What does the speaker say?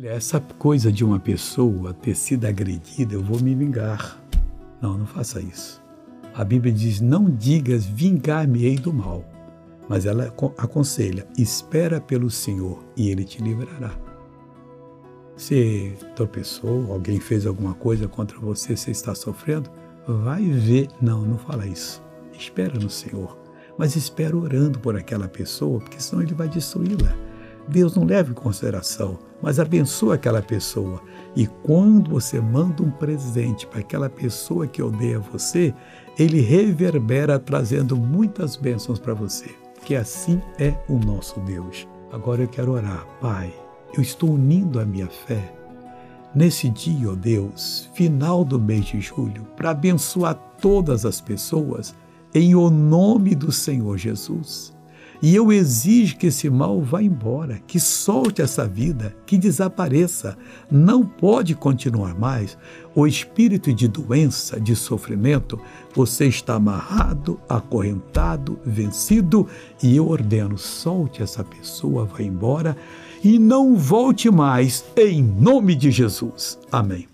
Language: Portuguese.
Olha, essa coisa de uma pessoa ter sido agredida, eu vou me vingar. Não, não faça isso. A Bíblia diz: não digas vingar-me-ei do mal. Mas ela aconselha: espera pelo Senhor e ele te livrará. Se tropeçou, alguém fez alguma coisa contra você, você está sofrendo, vai ver. Não, não fala isso. Espera no Senhor. Mas espera orando por aquela pessoa, porque senão ele vai destruí-la. Deus não leva em consideração, mas abençoa aquela pessoa. E quando você manda um presente para aquela pessoa que odeia você, ele reverbera trazendo muitas bênçãos para você. Que assim é o nosso Deus. Agora eu quero orar, Pai. Eu estou unindo a minha fé nesse dia, ó oh Deus, final do mês de julho, para abençoar todas as pessoas em o nome do Senhor Jesus. E eu exijo que esse mal vá embora, que solte essa vida, que desapareça. Não pode continuar mais. O espírito de doença, de sofrimento, você está amarrado, acorrentado, vencido, e eu ordeno: solte essa pessoa, vá embora e não volte mais, em nome de Jesus. Amém.